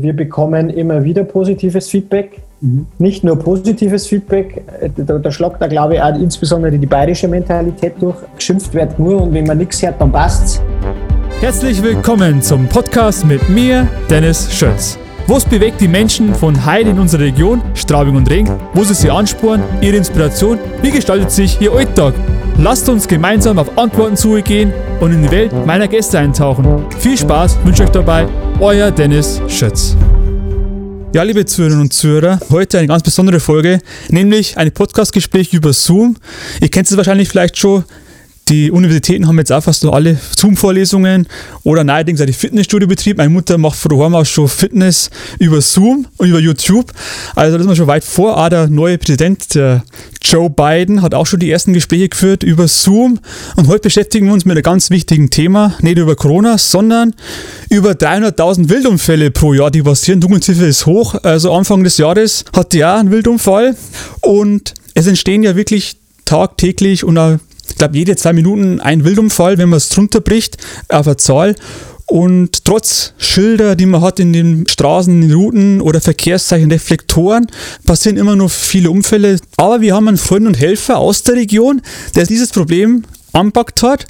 Wir bekommen immer wieder positives Feedback. Mhm. Nicht nur positives Feedback, da, da schlagt da glaube ich auch insbesondere die bayerische Mentalität durch. Geschimpft wird nur und wenn man nichts hört, dann passt's. Herzlich willkommen zum Podcast mit mir, Dennis Schötz. Was bewegt die Menschen von Heide in unserer Region, Straubing und Ring? Wo sie sie ansporen, ihre Inspiration? Wie gestaltet sich ihr Alltag? Lasst uns gemeinsam auf Antworten zugehen und in die Welt meiner Gäste eintauchen. Viel Spaß wünsche euch dabei, euer Dennis Schötz. Ja, liebe Zuhörerinnen und Zuhörer, heute eine ganz besondere Folge, nämlich ein Podcastgespräch über Zoom. Ihr kennt es wahrscheinlich vielleicht schon. Die Universitäten haben jetzt auch fast nur alle Zoom-Vorlesungen oder neuerdings auch die Fitnessstudio-Betrieb. Meine Mutter macht von daheim aus schon Fitness über Zoom und über YouTube. Also da ist man schon weit vor. Auch der neue Präsident, der Joe Biden, hat auch schon die ersten Gespräche geführt über Zoom. Und heute beschäftigen wir uns mit einem ganz wichtigen Thema. Nicht über Corona, sondern über 300.000 Wildunfälle pro Jahr, die passieren. Dunkelziffer ist hoch. Also Anfang des Jahres hatte ja einen Wildunfall. Und es entstehen ja wirklich tagtäglich und auch glaube, jede zwei Minuten ein Wildunfall, wenn man es drunter bricht, auf eine Zahl. Und trotz Schilder, die man hat in den Straßen, in den Routen oder Verkehrszeichen, Reflektoren, passieren immer noch viele Unfälle. Aber wir haben einen Freund und Helfer aus der Region, der dieses Problem anpackt hat.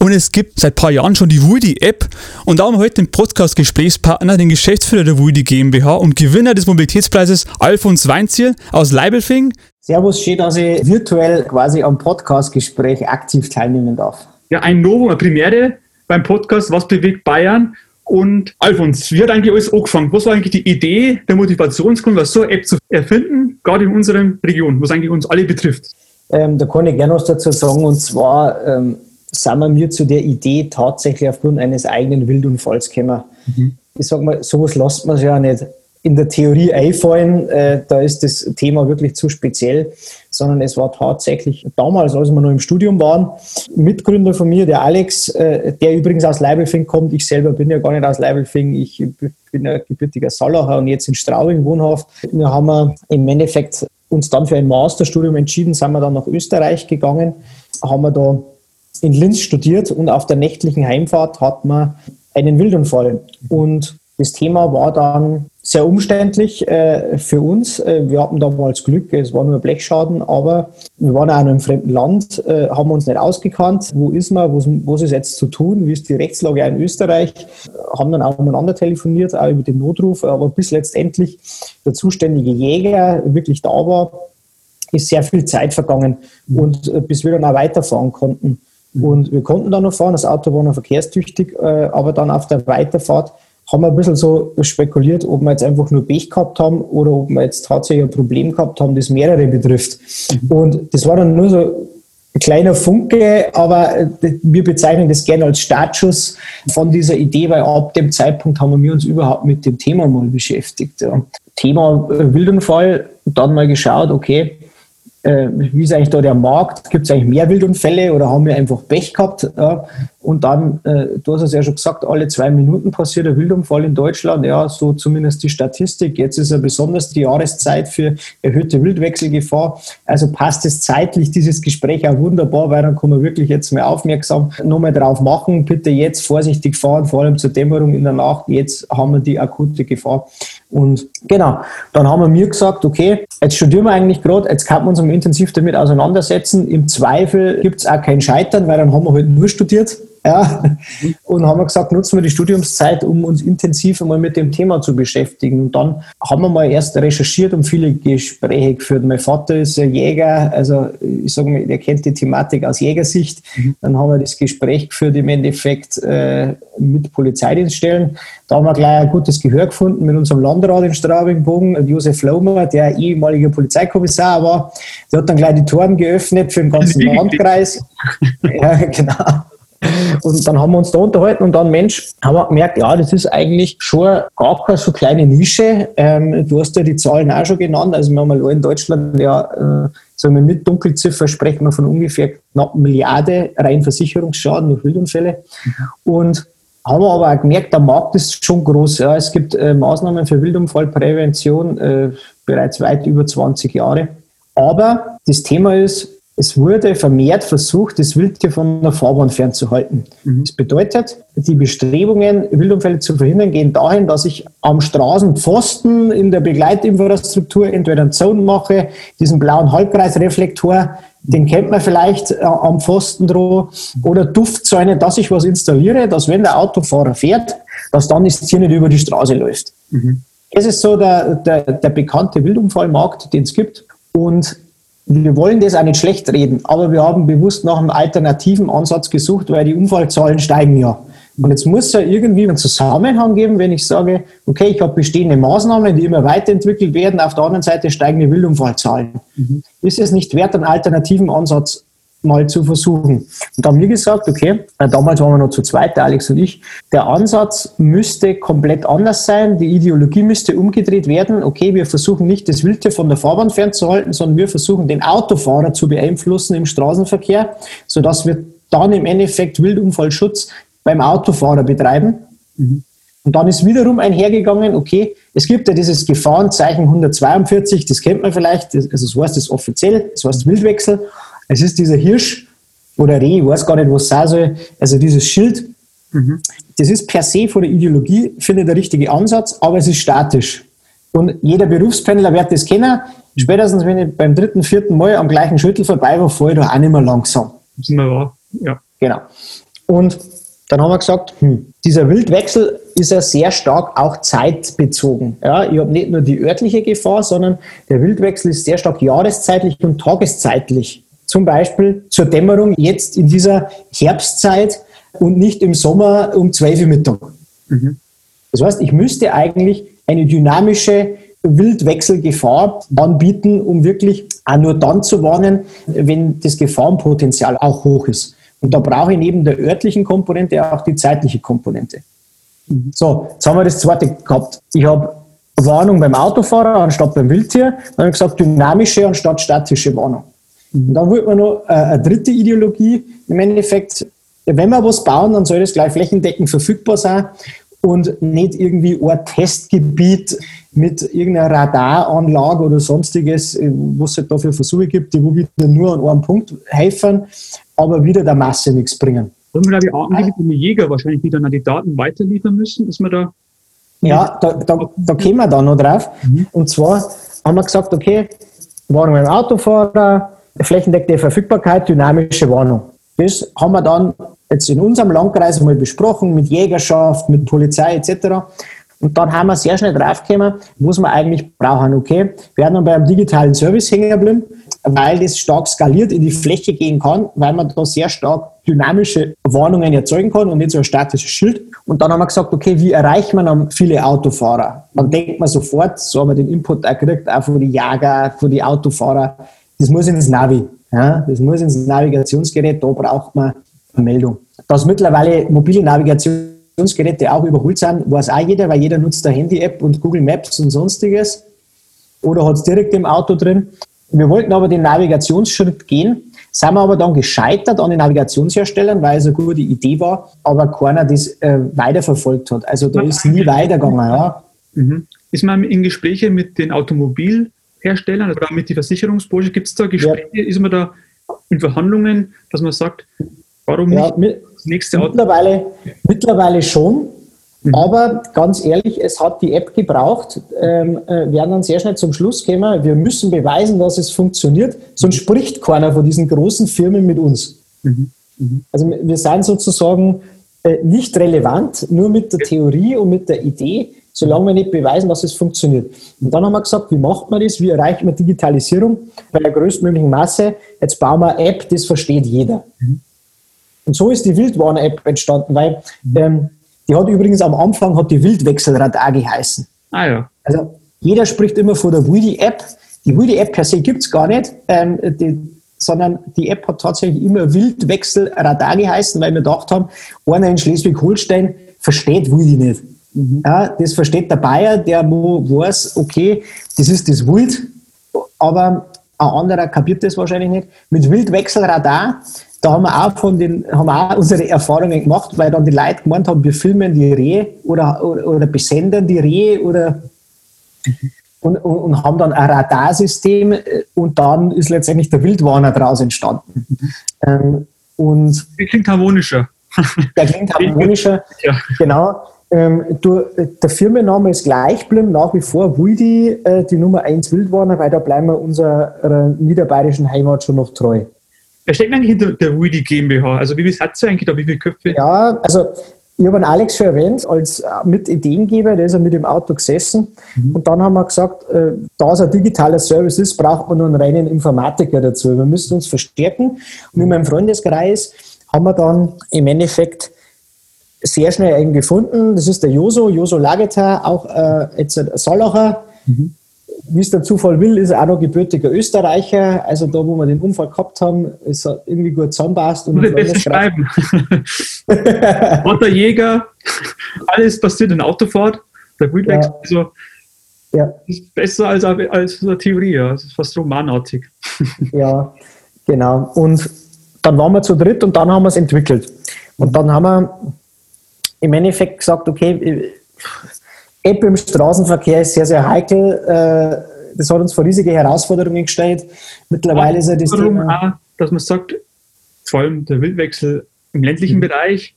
Und es gibt seit ein paar Jahren schon die Wudi-App. Und da haben wir heute den Podcast-Gesprächspartner, den Geschäftsführer der Wudi GmbH und Gewinner des Mobilitätspreises Alfons Weinziel aus Leibelfing. Servus, schön, dass ich virtuell quasi am Podcast-Gespräch aktiv teilnehmen darf. Ja, ein Novum, eine Premiere beim Podcast Was bewegt Bayern? Und Alfons, wie hat eigentlich alles angefangen? Was war eigentlich die Idee, der Motivationsgrund, so eine App zu erfinden, gerade in unserer Region, was eigentlich uns alle betrifft? Ähm, da kann ich gerne was dazu sagen. Und zwar ähm, sind wir mir zu der Idee tatsächlich aufgrund eines eigenen Wildunfalls gekommen. Mhm. Ich sage mal, sowas lässt man sich ja nicht in der Theorie einfallen, äh, da ist das Thema wirklich zu speziell, sondern es war tatsächlich damals, als wir noch im Studium waren, Mitgründer von mir, der Alex, äh, der übrigens aus Leibelfing kommt. Ich selber bin ja gar nicht aus Leibelfing, ich bin ein gebürtiger Salacher und jetzt in Straubing wohnhaft. Wir haben im Endeffekt uns dann für ein Masterstudium entschieden, sind wir dann nach Österreich gegangen, haben wir da in Linz studiert und auf der nächtlichen Heimfahrt hat man einen Wildunfall. Und das Thema war dann sehr umständlich äh, für uns. Äh, wir hatten damals Glück, es war nur Blechschaden, aber wir waren auch in einem fremden Land, äh, haben uns nicht ausgekannt. Wo ist man, was, was ist jetzt zu tun, wie ist die Rechtslage in Österreich? Haben dann auch miteinander telefoniert, auch über den Notruf, aber bis letztendlich der zuständige Jäger wirklich da war, ist sehr viel Zeit vergangen und äh, bis wir dann auch weiterfahren konnten. Und wir konnten dann noch fahren, das Auto war noch verkehrstüchtig, äh, aber dann auf der Weiterfahrt haben wir ein bisschen so spekuliert, ob wir jetzt einfach nur Pech gehabt haben oder ob wir jetzt tatsächlich ein Problem gehabt haben, das mehrere betrifft. Mhm. Und das war dann nur so ein kleiner Funke, aber äh, wir bezeichnen das gerne als Startschuss von dieser Idee, weil ab dem Zeitpunkt haben wir uns überhaupt mit dem Thema mal beschäftigt. Ja. Thema Wildunfall, dann mal geschaut, okay, äh, wie ist eigentlich da der Markt? Gibt es eigentlich mehr Wildunfälle oder haben wir einfach Pech gehabt? Ja? Und dann, äh, du hast es ja schon gesagt, alle zwei Minuten passiert ein Wildunfall in Deutschland. Ja, so zumindest die Statistik. Jetzt ist ja besonders die Jahreszeit für erhöhte Wildwechselgefahr. Also passt es zeitlich, dieses Gespräch auch wunderbar, weil dann kann man wirklich jetzt mal aufmerksam nochmal drauf machen. Bitte jetzt vorsichtig fahren, vor allem zur Dämmerung in der Nacht. Jetzt haben wir die akute Gefahr. Und genau, dann haben wir mir gesagt, okay, jetzt studieren wir eigentlich gerade, jetzt kann man uns intensiv damit auseinandersetzen. Im Zweifel gibt es auch kein Scheitern, weil dann haben wir halt nur studiert. Ja. Und haben wir gesagt, nutzen wir die Studiumszeit, um uns intensiv einmal mit dem Thema zu beschäftigen. Und dann haben wir mal erst recherchiert und viele Gespräche geführt. Mein Vater ist ein Jäger, also ich sage mal, der kennt die Thematik aus Jägersicht. Mhm. Dann haben wir das Gespräch geführt im Endeffekt äh, mit Polizeidienststellen. Da haben wir gleich ein gutes Gehör gefunden mit unserem Landrat in Straubingbogen, Josef Lohmer, der ehemaliger Polizeikommissar war. Der hat dann gleich die Toren geöffnet für den ganzen Landkreis. ja, genau. Und dann haben wir uns da unterhalten und dann, Mensch, haben wir gemerkt, ja, das ist eigentlich schon gar keine so kleine Nische. Ähm, du hast ja die Zahlen auch schon genannt. Also wir haben allein in Deutschland ja, äh, sagen wir mit Dunkelziffer sprechen wir von ungefähr knapp Milliarde rein Versicherungsschaden durch Wildunfälle. Und haben wir aber auch gemerkt, der Markt ist schon groß. Ja. Es gibt äh, Maßnahmen für Wildunfallprävention äh, bereits weit über 20 Jahre. Aber das Thema ist, es wurde vermehrt versucht, das Wildtier von der Fahrbahn fernzuhalten. Mhm. Das bedeutet, die Bestrebungen, Wildunfälle zu verhindern, gehen dahin, dass ich am Straßenpfosten in der Begleitinfrastruktur entweder einen Zaun mache, diesen blauen Halbkreisreflektor, den kennt man vielleicht äh, am Pfosten droh, oder Duftzäune, dass ich was installiere, dass wenn der Autofahrer fährt, dass dann das Tier nicht über die Straße läuft. Mhm. Es ist so der, der, der bekannte Wildunfallmarkt, den es gibt. Und wir wollen das auch nicht schlecht reden, aber wir haben bewusst nach einem alternativen Ansatz gesucht, weil die Unfallzahlen steigen ja. Und jetzt muss es ja irgendwie einen Zusammenhang geben, wenn ich sage, okay, ich habe bestehende Maßnahmen, die immer weiterentwickelt werden, auf der anderen Seite steigen die Wildunfallzahlen. Mhm. Ist es nicht wert, einen alternativen Ansatz mal zu versuchen. Und da haben wir gesagt, okay, äh, damals waren wir noch zu zweit, der Alex und ich, der Ansatz müsste komplett anders sein, die Ideologie müsste umgedreht werden. Okay, wir versuchen nicht das Wildtier von der Fahrbahn fernzuhalten, sondern wir versuchen den Autofahrer zu beeinflussen im Straßenverkehr, sodass wir dann im Endeffekt Wildunfallschutz beim Autofahrer betreiben. Mhm. Und dann ist wiederum einhergegangen, okay, es gibt ja dieses Gefahrenzeichen 142, das kennt man vielleicht, also so heißt es offiziell, das heißt Wildwechsel. Es ist dieser Hirsch oder Reh, ich weiß gar nicht, was es sein soll, also dieses Schild. Mhm. Das ist per se von der Ideologie, finde ich, der richtige Ansatz, aber es ist statisch. Und jeder Berufspendler wird das kennen. Spätestens, wenn ich beim dritten, vierten Mal am gleichen Schüttel vorbei war, fahre ich da auch nicht mehr langsam. Das ist mir wahr, ja. Genau. Und dann haben wir gesagt, hm, dieser Wildwechsel ist ja sehr stark auch zeitbezogen. Ja, ich habe nicht nur die örtliche Gefahr, sondern der Wildwechsel ist sehr stark jahreszeitlich und tageszeitlich zum Beispiel zur Dämmerung jetzt in dieser Herbstzeit und nicht im Sommer um 12 Uhr Mittag. Mhm. Das heißt, ich müsste eigentlich eine dynamische Wildwechselgefahr anbieten, um wirklich auch nur dann zu warnen, wenn das Gefahrenpotenzial auch hoch ist. Und da brauche ich neben der örtlichen Komponente auch die zeitliche Komponente. Mhm. So, jetzt haben wir das zweite gehabt. Ich habe Warnung beim Autofahrer anstatt beim Wildtier. Dann habe ich gesagt, dynamische anstatt statische Warnung. Und dann wollte man noch äh, eine dritte Ideologie. Im Endeffekt, wenn wir was bauen, dann soll das gleich flächendeckend verfügbar sein und nicht irgendwie ein Testgebiet mit irgendeiner Radaranlage oder sonstiges, äh, was es halt dafür Versuche gibt, die wo wieder nur an einem Punkt helfen, aber wieder der Masse nichts bringen. Und wir, glaube ich, angeblich Jäger wahrscheinlich wieder die Daten weiterliefern müssen, ist man da. Ja, da, da, da kommen wir dann noch drauf. Mhm. Und zwar haben wir gesagt, okay, waren wir im Autofahrer, flächendeckende Verfügbarkeit, dynamische Warnung. Das haben wir dann jetzt in unserem Landkreis mal besprochen mit Jägerschaft, mit Polizei etc. Und dann haben wir sehr schnell draufgekommen, was wir eigentlich brauchen. Okay, wir werden dann beim digitalen Service hängen geblieben, weil das stark skaliert in die Fläche gehen kann, weil man da sehr stark dynamische Warnungen erzeugen kann und nicht so ein statisches Schild. Und dann haben wir gesagt, okay, wie erreicht man dann viele Autofahrer? Dann denkt man sofort, so haben wir den Input auch gekriegt, auch von den Jäger, von den Autofahrer, das muss ins Navi. Ja, das muss ins Navigationsgerät, da braucht man eine Meldung. Dass mittlerweile mobile Navigationsgeräte auch überholt sind, weiß auch jeder, weil jeder nutzt eine Handy-App und Google Maps und sonstiges oder hat es direkt im Auto drin. Wir wollten aber den Navigationsschritt gehen, sind wir aber dann gescheitert an den Navigationsherstellern, weil es eine gute Idee war, aber keiner das äh, weiterverfolgt hat. Also da ist nie weitergegangen. Ja. Mhm. Ist man in Gespräche mit den Automobil- Herstellern oder mit die Versicherungsbranche? Gibt es da Gespräche? Ja. Ist man da in Verhandlungen, dass man sagt, warum ja, nicht das nächste Auto? Mittlerweile, mittlerweile schon. Mhm. Aber ganz ehrlich, es hat die App gebraucht. Ähm, äh, werden dann sehr schnell zum Schluss kommen, wir müssen beweisen, dass es funktioniert, sonst mhm. spricht keiner von diesen großen Firmen mit uns. Mhm. Mhm. Also wir sind sozusagen äh, nicht relevant, nur mit der Theorie und mit der Idee solange wir nicht beweisen, dass es funktioniert. Und dann haben wir gesagt, wie macht man das? Wie erreicht man Digitalisierung bei der größtmöglichen Masse? Jetzt bauen wir eine App, das versteht jeder. Und so ist die Wildwarner-App entstanden, weil ähm, die hat übrigens am Anfang hat die Wildwechselradar geheißen. Ah ja. Also jeder spricht immer von der Wildy-App. Die Wildy-App per se gibt es gar nicht, ähm, die, sondern die App hat tatsächlich immer Wildwechselradar geheißen, weil wir gedacht haben, einer in Schleswig-Holstein versteht Wildy nicht. Mhm. Ja, das versteht der Bayer, der wo weiß, okay, das ist das Wild, aber ein anderer kapiert das wahrscheinlich nicht. Mit Wildwechselradar, da haben wir auch von den, haben wir auch unsere Erfahrungen gemacht, weil dann die Leute gemeint haben, wir filmen die Rehe oder, oder, oder besendern die Rehe oder und, und, und, haben dann ein Radarsystem äh, und dann ist letztendlich der Wildwarner daraus entstanden. Ähm, und der klingt harmonischer. Der klingt harmonischer, ja. genau. Ähm, du, der Firmenname ist gleich geblieben, nach wie vor Wildi, äh, die Nummer 1 Wildwarner, weil da bleiben wir unserer niederbayerischen Heimat schon noch treu. Wer steckt eigentlich hinter der Wildi GmbH? Also wie viel hat ihr eigentlich da, wie viele Köpfe? Ja, also ich habe einen Alex schon erwähnt als äh, Mitideengeber, der ist ja mit dem Auto gesessen. Mhm. Und dann haben wir gesagt, äh, da es ein digitaler Service ist, braucht man nur einen reinen Informatiker dazu. Wir müssen uns verstärken. Und in meinem Freundeskreis haben wir dann im Endeffekt sehr schnell einen gefunden. Das ist der Joso, Joso Lageter, auch äh, jetzt ein Sallacher. Mhm wie es der Zufall will, ist er auch noch gebürtiger Österreicher. Also da, wo wir den Unfall gehabt haben, ist er irgendwie gut zusammenpasst. Und besser schreiben. Otter Jäger, alles passiert in Autofahrt. Der Wildwechsel, ja. also ja. ist besser als, als eine Theorie. Ja. Das ist fast romanartig. ja, genau. Und dann waren wir zu dritt und dann haben wir es entwickelt. Und dann haben wir im Endeffekt gesagt, okay, App im Straßenverkehr ist sehr, sehr heikel. Äh, das hat uns vor riesige Herausforderungen gestellt. Mittlerweile ist ja das Thema... Auch, dass man sagt, vor allem der Wildwechsel im ländlichen mhm. Bereich,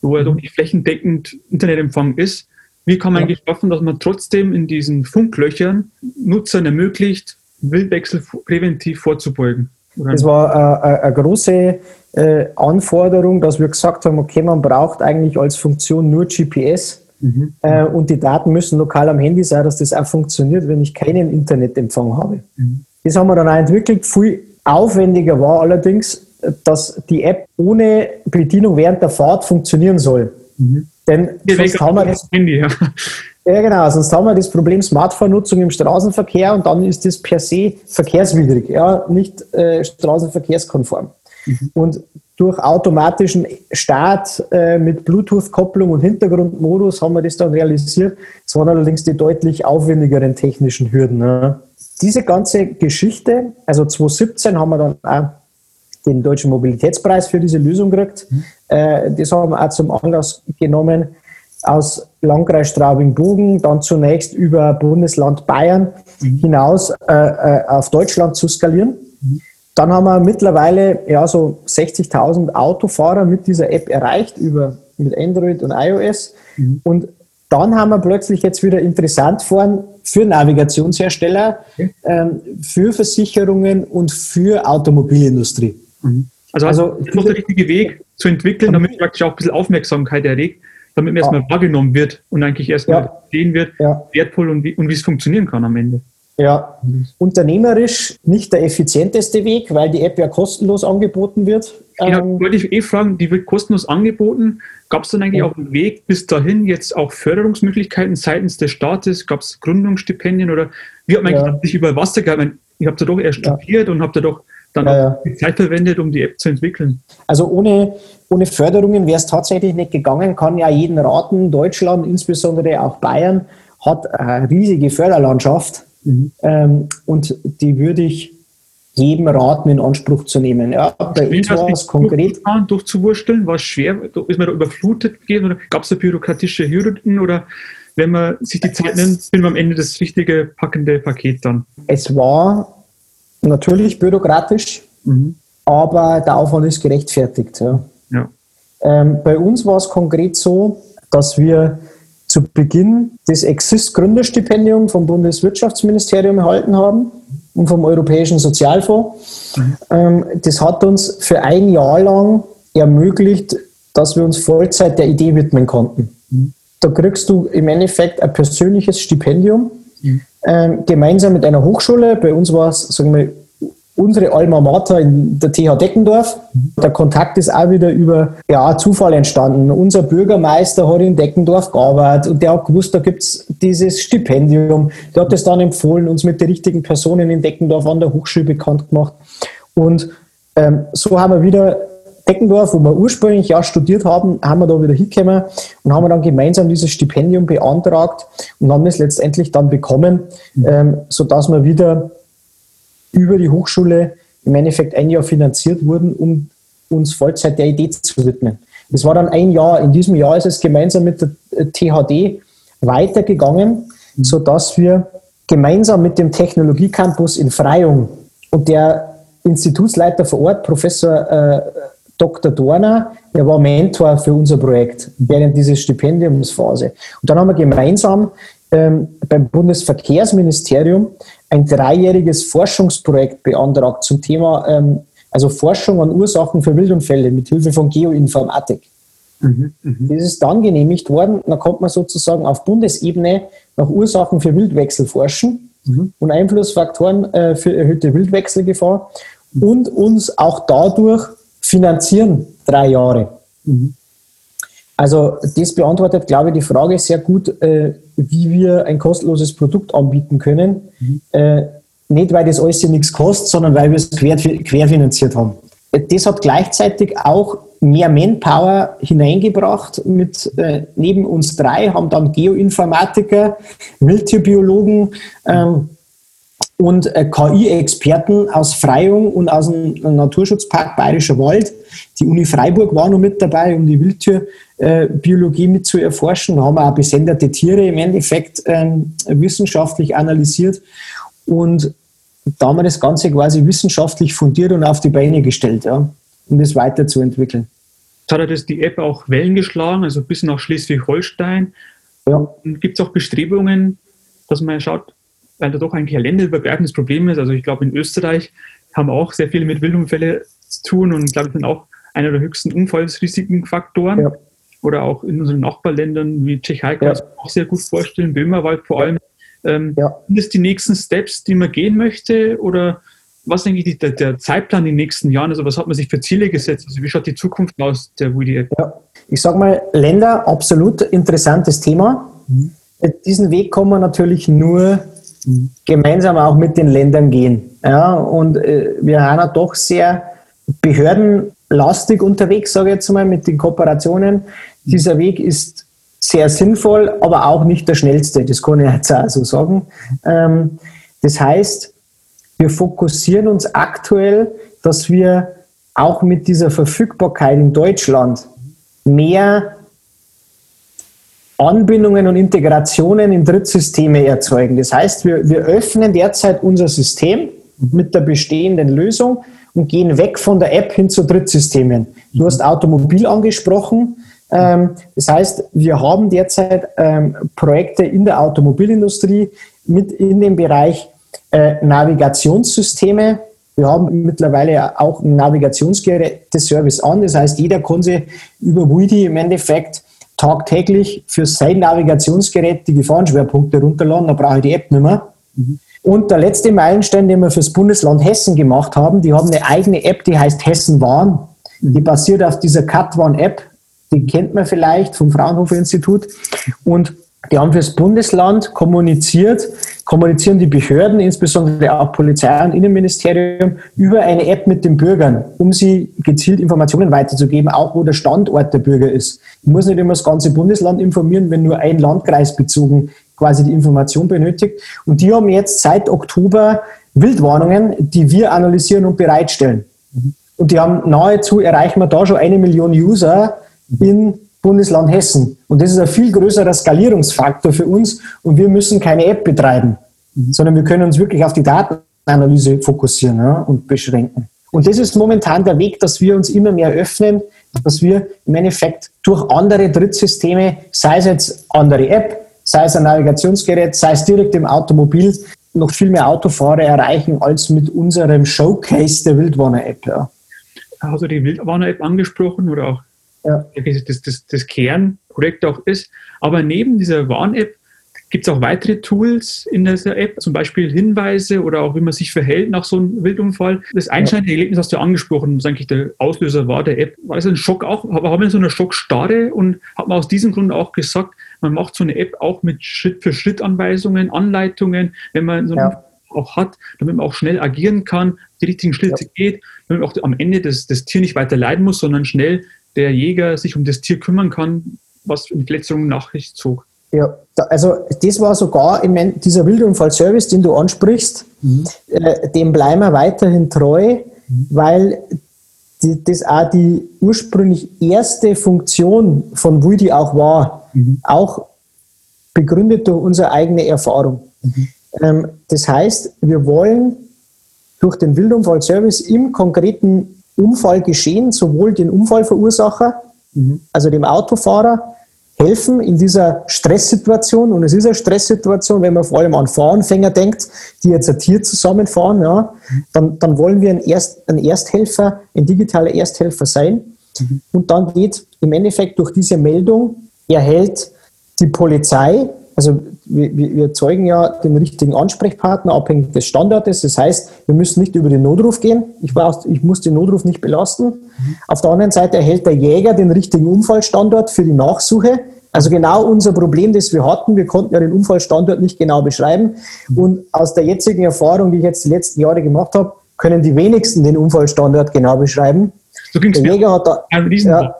wo er doch nicht flächendeckend Internetempfang ist, wie kann man ja. eigentlich schaffen, dass man trotzdem in diesen Funklöchern Nutzern ermöglicht, Wildwechsel präventiv vorzubeugen? Das war äh, eine große äh, Anforderung, dass wir gesagt haben, okay, man braucht eigentlich als Funktion nur GPS Mhm. Äh, und die Daten müssen lokal am Handy sein, dass das auch funktioniert, wenn ich keinen Internetempfang habe. Mhm. Das haben wir dann auch entwickelt. Viel aufwendiger war allerdings, dass die App ohne Bedienung während der Fahrt funktionieren soll. Mhm. Denn sonst haben wir das Handy, ja. ja. genau, sonst haben wir das Problem Smartphone-Nutzung im Straßenverkehr und dann ist das per se verkehrswidrig, ja, nicht äh, straßenverkehrskonform. Mhm. Und durch automatischen Start äh, mit Bluetooth-Kopplung und Hintergrundmodus haben wir das dann realisiert. Es waren allerdings die deutlich aufwendigeren technischen Hürden. Ne? Diese ganze Geschichte, also 2017 haben wir dann auch den Deutschen Mobilitätspreis für diese Lösung gekriegt. Mhm. Äh, das haben wir auch zum Anlass genommen, aus Landkreis Straubing-Bogen, dann zunächst über Bundesland Bayern mhm. hinaus äh, äh auf Deutschland zu skalieren. Mhm. Dann haben wir mittlerweile ja so 60.000 Autofahrer mit dieser App erreicht über mit Android und iOS. Mhm. Und dann haben wir plötzlich jetzt wieder interessant vor für Navigationshersteller, okay. ähm, für Versicherungen und für Automobilindustrie. Mhm. Also, also das ist noch der richtige Weg zu entwickeln, damit praktisch auch ein bisschen Aufmerksamkeit erregt, damit man ja. erstmal wahrgenommen wird und eigentlich erstmal ja. sehen wird, ja. wertvoll und wie, und wie es funktionieren kann am Ende. Ja, unternehmerisch nicht der effizienteste Weg, weil die App ja kostenlos angeboten wird. Genau, ähm, wollte ich eh fragen, die wird kostenlos angeboten. Gab es dann eigentlich ja. auch einen Weg bis dahin, jetzt auch Förderungsmöglichkeiten seitens des Staates? Gab es Gründungsstipendien oder wie hat man ja. sich über Wasser gehalten? Ich habe da doch erst studiert ja. und habe da doch dann auch die Zeit verwendet, um die App zu entwickeln. Also ohne, ohne Förderungen wäre es tatsächlich nicht gegangen, kann ja jeden raten. Deutschland, insbesondere auch Bayern, hat eine riesige Förderlandschaft Mhm. Ähm, und die würde ich jedem raten, in Anspruch zu nehmen. Ja, bei uns war es konkret. Durchzuwursteln, war es schwer? Ist man da überflutet gewesen oder gab es da bürokratische Hürden oder wenn man sich die Zeit nimmt, findet man am Ende das richtige packende Paket dann? Es war natürlich bürokratisch, mhm. aber der Aufwand ist gerechtfertigt. Ja. ja. Ähm, bei uns war es konkret so, dass wir zu Beginn das Exist-Gründerstipendium vom Bundeswirtschaftsministerium erhalten haben und vom Europäischen Sozialfonds. Mhm. Das hat uns für ein Jahr lang ermöglicht, dass wir uns Vollzeit der Idee widmen konnten. Mhm. Da kriegst du im Endeffekt ein persönliches Stipendium, mhm. ähm, gemeinsam mit einer Hochschule. Bei uns war es, sagen wir, unsere Alma Mater in der TH Deckendorf. Der Kontakt ist auch wieder über ja, Zufall entstanden. Unser Bürgermeister hat in Deckendorf gearbeitet und der hat gewusst, da gibt es dieses Stipendium. Der hat es dann empfohlen, uns mit den richtigen Personen in Deckendorf an der Hochschule bekannt gemacht. Und ähm, so haben wir wieder Deckendorf, wo wir ursprünglich ja studiert haben, haben wir da wieder hingekommen und haben dann gemeinsam dieses Stipendium beantragt und haben es letztendlich dann bekommen, ähm, sodass wir wieder über die Hochschule im Endeffekt ein Jahr finanziert wurden, um uns Vollzeit der Idee zu widmen. Das war dann ein Jahr. In diesem Jahr ist es gemeinsam mit der THD weitergegangen, mhm. sodass wir gemeinsam mit dem Technologiecampus in Freyung und der Institutsleiter vor Ort, Professor äh, Dr. Dorner, der war Mentor für unser Projekt während dieser Stipendiumsphase. Und dann haben wir gemeinsam ähm, beim Bundesverkehrsministerium ein dreijähriges Forschungsprojekt beantragt zum Thema ähm, also Forschung an Ursachen für Wildunfälle mit Hilfe von Geoinformatik. Mhm, mh. Das ist dann genehmigt worden. Dann konnte man sozusagen auf Bundesebene nach Ursachen für Wildwechsel forschen mhm. und Einflussfaktoren äh, für erhöhte Wildwechselgefahr und uns auch dadurch finanzieren drei Jahre. Mhm. Also das beantwortet, glaube ich, die Frage sehr gut, äh, wie wir ein kostenloses Produkt anbieten können. Mhm. Äh, nicht, weil das alles nichts kostet, sondern weil wir es quer, querfinanziert haben. Das hat gleichzeitig auch mehr Manpower hineingebracht. Mit, äh, neben uns drei haben dann Geoinformatiker, Wildtierbiologen ähm, und äh, KI-Experten aus Freyung und aus dem Naturschutzpark Bayerischer Wald. Die Uni Freiburg war noch mit dabei, um die Wildtierbiologie mit zu erforschen. Da haben wir auch besenderte Tiere im Endeffekt ähm, wissenschaftlich analysiert. Und da haben wir das Ganze quasi wissenschaftlich fundiert und auf die Beine gestellt, ja, um das weiterzuentwickeln. Jetzt hat er das die App auch Wellen geschlagen, also bis nach Schleswig-Holstein. Ja. Gibt es auch Bestrebungen, dass man schaut, weil da doch eigentlich ein länderübergreifendes Problem ist. Also ich glaube, in Österreich haben wir auch sehr viel mit Wildunfällen zu tun und ich glaube, sind auch einer der höchsten Unfallsrisikenfaktoren. Ja. Oder auch in unseren Nachbarländern wie Tschechei kann ja. man auch sehr gut vorstellen, Böhmerwald vor allem. Ähm, ja. Sind das die nächsten Steps, die man gehen möchte? Oder was ist eigentlich der, der, Zeitplan in den nächsten Jahren? Also was hat man sich für Ziele gesetzt? Also wie schaut die Zukunft aus der WDF? Ja. Ich sage mal, Länder, absolut interessantes Thema. Mhm. Diesen Weg kann man natürlich nur. Gemeinsam auch mit den Ländern gehen. Ja, und äh, wir haben ja doch sehr behördenlastig unterwegs, sage ich jetzt mal, mit den Kooperationen. Dieser Weg ist sehr sinnvoll, aber auch nicht der schnellste, das kann ich jetzt auch so sagen. Ähm, das heißt, wir fokussieren uns aktuell, dass wir auch mit dieser Verfügbarkeit in Deutschland mehr Anbindungen und Integrationen in Drittsysteme erzeugen. Das heißt, wir, wir öffnen derzeit unser System mit der bestehenden Lösung und gehen weg von der App hin zu Drittsystemen. Du hast Automobil angesprochen. Ähm, das heißt, wir haben derzeit ähm, Projekte in der Automobilindustrie mit in dem Bereich äh, Navigationssysteme. Wir haben mittlerweile auch einen Navigationsgeräte-Service an. Das heißt, jeder kann sich über Widi im Endeffekt tagtäglich für sein Navigationsgerät die Gefahrenschwerpunkte runterladen. Da brauche ich die App nicht mehr. Mhm. Und der letzte Meilenstein, den wir fürs Bundesland Hessen gemacht haben, die haben eine eigene App, die heißt Hessen Warn. Die basiert auf dieser Cut One App die kennt man vielleicht vom Fraunhofer Institut. Und die haben fürs Bundesland kommuniziert, kommunizieren die Behörden, insbesondere auch Polizei und Innenministerium, über eine App mit den Bürgern, um sie gezielt Informationen weiterzugeben, auch wo der Standort der Bürger ist. Ich muss nicht immer das ganze Bundesland informieren, wenn nur ein Landkreis bezogen quasi die Information benötigt. Und die haben jetzt seit Oktober Wildwarnungen, die wir analysieren und bereitstellen. Und die haben nahezu, erreichen wir da schon eine Million User, in Bundesland Hessen. Und das ist ein viel größerer Skalierungsfaktor für uns und wir müssen keine App betreiben, sondern wir können uns wirklich auf die Datenanalyse fokussieren ja, und beschränken. Und das ist momentan der Weg, dass wir uns immer mehr öffnen, dass wir im Endeffekt durch andere Drittsysteme, sei es jetzt andere App, sei es ein Navigationsgerät, sei es direkt im Automobil, noch viel mehr Autofahrer erreichen als mit unserem Showcase der Wildwarner-App. Ja. Hast du die Wildwarner-App angesprochen oder auch ja. das, das, das Kernprojekt auch ist. Aber neben dieser Warn-App gibt es auch weitere Tools in dieser App, zum Beispiel Hinweise oder auch wie man sich verhält nach so einem Wildunfall. Das einschneidende ja. Erlebnis hast du angesprochen, was eigentlich der Auslöser war der App. War das ein Schock auch? Aber haben wir so eine Schockstarre und hat man aus diesem Grund auch gesagt, man macht so eine App auch mit Schritt-für-Schritt-Anweisungen, Anleitungen, wenn man so ja. auch hat, damit man auch schnell agieren kann, die richtigen Schritte ja. geht, damit man auch am Ende das, das Tier nicht weiter leiden muss, sondern schnell der Jäger sich um das Tier kümmern kann, was in Verletzungen nach sich zog. Ja, also das war sogar im, dieser Wildunfallservice, den du ansprichst, mhm. äh, dem bleiben wir weiterhin treu, mhm. weil die, das auch die ursprünglich erste Funktion von Wudi auch war, mhm. auch begründet durch unsere eigene Erfahrung. Mhm. Ähm, das heißt, wir wollen durch den Wildunfallservice im konkreten Unfall geschehen, sowohl den Unfallverursacher, mhm. also dem Autofahrer, helfen in dieser Stresssituation. Und es ist eine Stresssituation, wenn man vor allem an Fahranfänger denkt, die jetzt ein Tier zusammenfahren, ja, dann, dann wollen wir ein, Erst, ein Ersthelfer, ein digitaler Ersthelfer sein. Mhm. Und dann geht im Endeffekt durch diese Meldung, erhält die Polizei also wir, wir erzeugen ja den richtigen Ansprechpartner abhängig des Standortes. Das heißt, wir müssen nicht über den Notruf gehen. Ich, weiß, ich muss den Notruf nicht belasten. Mhm. Auf der anderen Seite erhält der Jäger den richtigen Unfallstandort für die Nachsuche. Also genau unser Problem, das wir hatten. Wir konnten ja den Unfallstandort nicht genau beschreiben. Mhm. Und aus der jetzigen Erfahrung, die ich jetzt die letzten Jahre gemacht habe, können die wenigsten den Unfallstandort genau beschreiben. So der Jäger hat da, ein Riesen ja,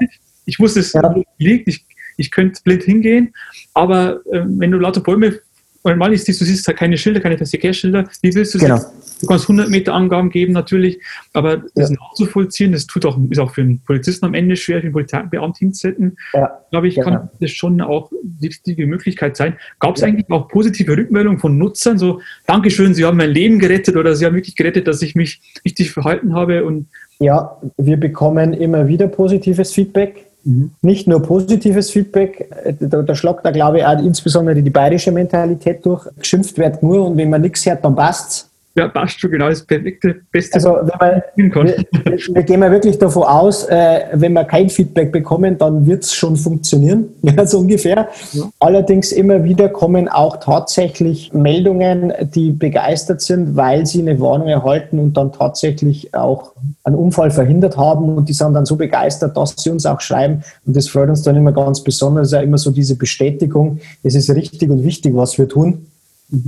Ich wusste es ja. liegt. Ich, ich könnte blind hingehen aber äh, wenn du lauter Bäume normal ist, du siehst halt keine Schilder, keine Verkehrsschilder. Wie willst du genau. Du kannst 100 Meter Angaben geben natürlich, aber das ja. nachzuvollziehen, das tut auch, ist auch für einen Polizisten am Ende schwer, für einen Polizeibeamten. Ja. Glaube ich, kann ja. das schon auch die richtige Möglichkeit sein. Gab es ja. eigentlich auch positive Rückmeldungen von Nutzern, so Dankeschön, Sie haben mein Leben gerettet oder Sie haben wirklich gerettet, dass ich mich richtig verhalten habe und ja, wir bekommen immer wieder positives Feedback. Mhm. Nicht nur positives Feedback, äh, da, da schlagt da glaube ich auch insbesondere die bayerische Mentalität durch. Geschimpft wird nur und wenn man nichts hört, dann passt's. Ja, passt schon genau, das perfekte, beste. Also, wenn man, wir, wir, gehen wir wirklich davon aus, äh, wenn wir kein Feedback bekommen, dann wird es schon funktionieren, ja, so ungefähr. Ja. Allerdings immer wieder kommen auch tatsächlich Meldungen, die begeistert sind, weil sie eine Warnung erhalten und dann tatsächlich auch einen Unfall verhindert haben und die sind dann so begeistert, dass sie uns auch schreiben und das freut uns dann immer ganz besonders, ja immer so diese Bestätigung, es ist richtig und wichtig, was wir tun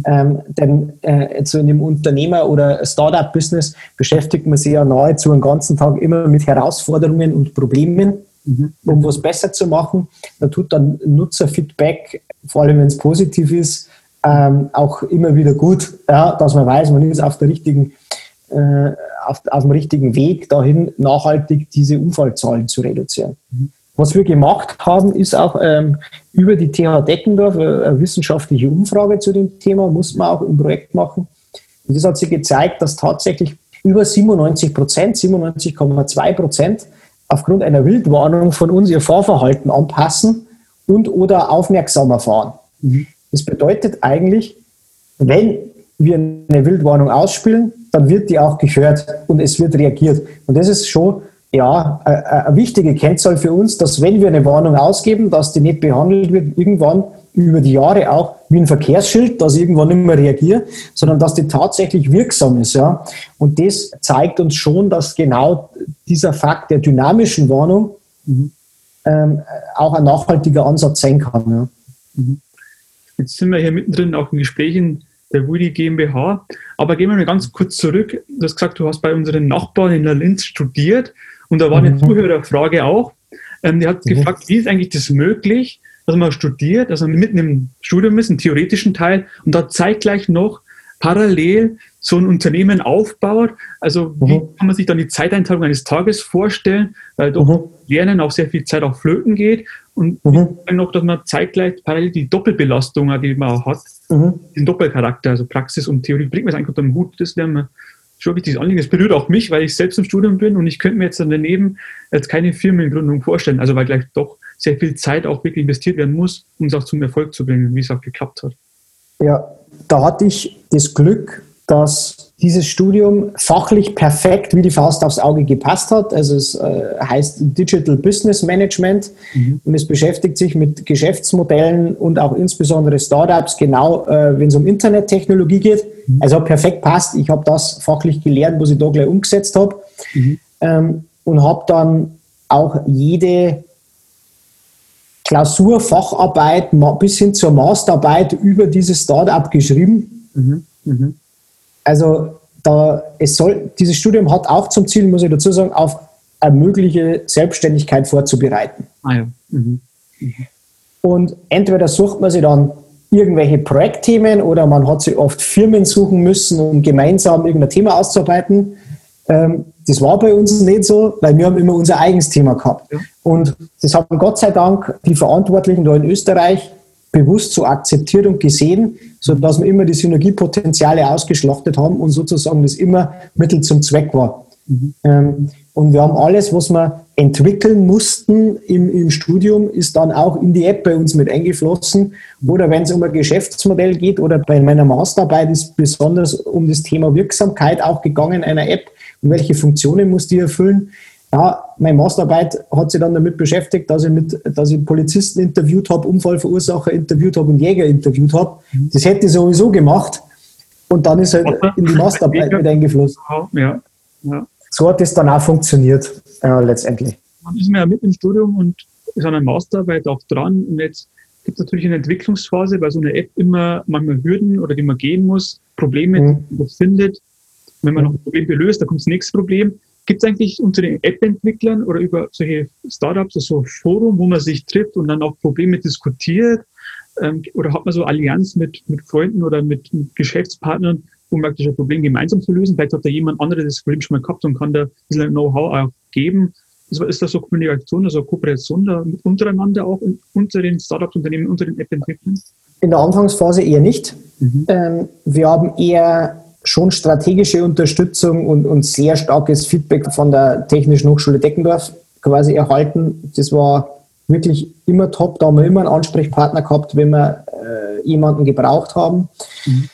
ähm, denn äh, so in dem Unternehmer- oder Startup-Business beschäftigt man sich ja nahezu den ganzen Tag immer mit Herausforderungen und Problemen, mhm. um was besser zu machen. Da tut dann Nutzerfeedback, vor allem wenn es positiv ist, ähm, auch immer wieder gut, ja, dass man weiß, man ist auf, der richtigen, äh, auf, auf dem richtigen Weg dahin, nachhaltig diese Unfallzahlen zu reduzieren. Mhm. Was wir gemacht haben, ist auch ähm, über die TH Deckendorf äh, eine wissenschaftliche Umfrage zu dem Thema, muss man auch im Projekt machen. Und das hat sich gezeigt, dass tatsächlich über 97 Prozent, 97,2 Prozent aufgrund einer Wildwarnung von uns ihr Fahrverhalten anpassen und oder aufmerksamer fahren. Mhm. Das bedeutet eigentlich, wenn wir eine Wildwarnung ausspielen, dann wird die auch gehört und es wird reagiert. Und das ist schon ja, äh, äh, eine wichtige Kennzahl für uns, dass wenn wir eine Warnung ausgeben, dass die nicht behandelt wird, irgendwann über die Jahre auch wie ein Verkehrsschild, dass ich irgendwann nicht mehr reagiere, sondern dass die tatsächlich wirksam ist. Ja. Und das zeigt uns schon, dass genau dieser Fakt der dynamischen Warnung mhm. ähm, auch ein nachhaltiger Ansatz sein kann. Ja. Mhm. Jetzt sind wir hier mittendrin auch in Gesprächen der Wudi GmbH. Aber gehen wir mal ganz kurz zurück. Du hast gesagt, du hast bei unseren Nachbarn in der Linz studiert. Und da war eine mhm. Zuhörerfrage auch. Ähm, die hat mhm. gefragt, wie ist eigentlich das möglich, dass man studiert, dass man mitten im Studium ist, einen theoretischen Teil, und da zeitgleich noch parallel so ein Unternehmen aufbaut. Also mhm. wie kann man sich dann die Zeiteinteilung eines Tages vorstellen, weil doch mhm. Lernen auch sehr viel Zeit auch flöten geht und mhm. noch, dass man zeitgleich parallel die Doppelbelastung, die man auch hat, mhm. den Doppelcharakter, also Praxis und Theorie, bringt man es eigentlich unter den Hut, das lernen wir schon ein wichtiges Anliegen. Es berührt auch mich, weil ich selbst im Studium bin und ich könnte mir jetzt daneben jetzt keine Firmengründung vorstellen. Also weil gleich doch sehr viel Zeit auch wirklich investiert werden muss, um es auch zum Erfolg zu bringen, wie es auch geklappt hat. Ja, da hatte ich das Glück, dass dieses Studium fachlich perfekt wie die Faust aufs Auge gepasst hat. Also es äh, heißt Digital Business Management mhm. und es beschäftigt sich mit Geschäftsmodellen und auch insbesondere Startups, genau äh, wenn es um Internettechnologie geht. Mhm. Also perfekt passt. Ich habe das fachlich gelernt, was ich da gleich umgesetzt habe mhm. ähm, und habe dann auch jede Klausur, Facharbeit bis hin zur Masterarbeit über dieses Startup geschrieben. Also da, es soll, dieses Studium hat auch zum Ziel, muss ich dazu sagen, auf eine mögliche Selbstständigkeit vorzubereiten. Ah ja. Mhm. Mhm. Und entweder sucht man sich dann irgendwelche Projektthemen oder man hat sich oft Firmen suchen müssen, um gemeinsam irgendein Thema auszuarbeiten. Ähm, das war bei uns nicht so, weil wir haben immer unser eigenes Thema gehabt. Ja. Und das haben Gott sei Dank die Verantwortlichen da in Österreich bewusst so akzeptiert und gesehen, sodass wir immer die Synergiepotenziale ausgeschlachtet haben und sozusagen das immer Mittel zum Zweck war. Mhm. Ähm, und wir haben alles, was wir entwickeln mussten im, im, Studium, ist dann auch in die App bei uns mit eingeflossen. Oder wenn es um ein Geschäftsmodell geht oder bei meiner Masterarbeit ist besonders um das Thema Wirksamkeit auch gegangen einer App und welche Funktionen muss die erfüllen. Ja, meine Masterarbeit hat sich dann damit beschäftigt, dass ich, mit, dass ich Polizisten interviewt habe, Unfallverursacher interviewt habe und Jäger interviewt habe. Das hätte ich sowieso gemacht. Und dann ist halt in die Masterarbeit mit eingeflossen. Ja, ja so hat es dann auch funktioniert, äh, letztendlich. Man ist ja mit im Studium und ist an einer Masterarbeit auch dran. Und jetzt gibt es natürlich eine Entwicklungsphase, weil so eine App immer manchmal Hürden oder die man gehen muss, Probleme mhm. findet. Wenn man noch ein Problem löst, dann kommt das nächste Problem. Gibt es eigentlich unter den App-Entwicklern oder über solche Startups so ein Forum, wo man sich trifft und dann auch Probleme diskutiert? Ähm, oder hat man so Allianz mit, mit Freunden oder mit, mit Geschäftspartnern, um praktisch ein Problem gemeinsam zu lösen. Vielleicht hat da jemand anderes das Problem schon mal gehabt und kann da ein bisschen Know-how auch geben. Ist das so Kommunikation, also Kooperation da untereinander auch unter den Startups-Unternehmen, unter den App-Entwicklern? In der Anfangsphase eher nicht. Mhm. Ähm, wir haben eher schon strategische Unterstützung und, und sehr starkes Feedback von der Technischen Hochschule Deckendorf quasi erhalten. Das war wirklich immer top. Da haben wir immer einen Ansprechpartner gehabt, wenn wir äh, jemanden gebraucht haben. Mhm.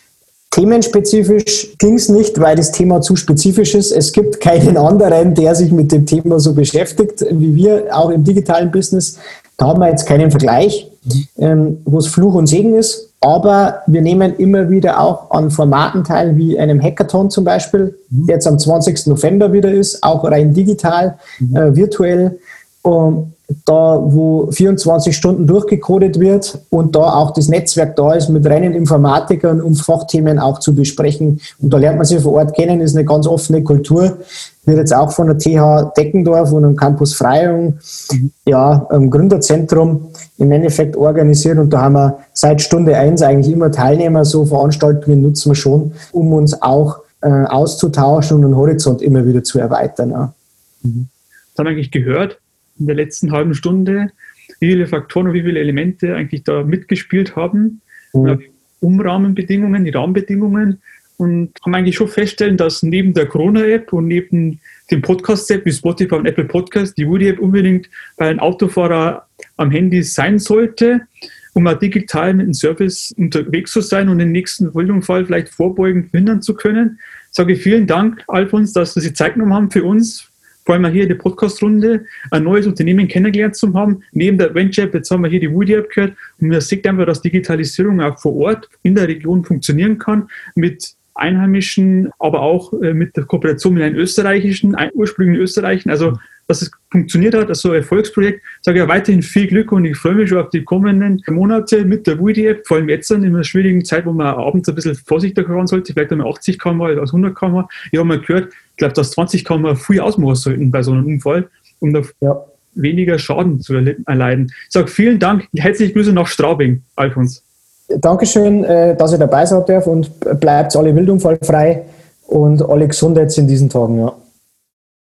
Themenspezifisch ging es nicht, weil das Thema zu spezifisch ist. Es gibt keinen anderen, der sich mit dem Thema so beschäftigt wie wir, auch im digitalen Business. Da haben wir jetzt keinen Vergleich, ähm, wo es Fluch und Segen ist. Aber wir nehmen immer wieder auch an Formaten teil, wie einem Hackathon zum Beispiel, der jetzt am 20. November wieder ist, auch rein digital, äh, virtuell. Um, da wo 24 Stunden durchgecodet wird und da auch das Netzwerk da ist mit reinen Informatikern, um Fachthemen auch zu besprechen. Und da lernt man sich vor Ort kennen, ist eine ganz offene Kultur. Wird jetzt auch von der TH Deckendorf und dem Campus Freiung, mhm. ja, im Gründerzentrum im Endeffekt organisiert. Und da haben wir seit Stunde eins eigentlich immer Teilnehmer. So Veranstaltungen nutzen wir schon, um uns auch äh, auszutauschen und den Horizont immer wieder zu erweitern. Ja. Mhm. Das haben wir eigentlich gehört in der letzten halben Stunde, wie viele Faktoren und wie viele Elemente eigentlich da mitgespielt haben. Mhm. Umrahmenbedingungen, die Rahmenbedingungen und haben eigentlich schon feststellen, dass neben der Corona-App und neben dem Podcast-App wie Spotify und Apple Podcast die Woody-App unbedingt bei einem Autofahrer am Handy sein sollte, um auch digital mit dem Service unterwegs zu sein und den nächsten Fall vielleicht vorbeugend verhindern zu können. Ich sage vielen Dank, Alfons, dass Sie sich Zeit genommen haben für uns, vor allem hier in der Podcast-Runde, ein neues Unternehmen kennengelernt zu haben. Neben der Venture App, jetzt haben wir hier die Woody App gehört und man sieht einfach, dass Digitalisierung auch vor Ort in der Region funktionieren kann mit Einheimischen, aber auch äh, mit der Kooperation mit einem österreichischen, ursprünglichen Österreichischen. Also dass es funktioniert hat, also Erfolgsprojekt. Ich sage ja weiterhin viel Glück und ich freue mich schon auf die kommenden Monate mit der Wudi App, vor allem jetzt in einer schwierigen Zeit, wo man abends ein bisschen vorsichtiger fahren sollte, vielleicht einmal 80 km als 100 km. Ich habe mal gehört, ich glaube, dass 20 km früh ausmachen sollten bei so einem Unfall, um da ja. weniger Schaden zu erleiden. Ich sage vielen Dank, herzliche Grüße nach Straubing, Alfons. Dankeschön, äh, dass ihr dabei seid darf und bleibt alle wildunfallfrei und alle gesund jetzt in diesen Tagen. Ja.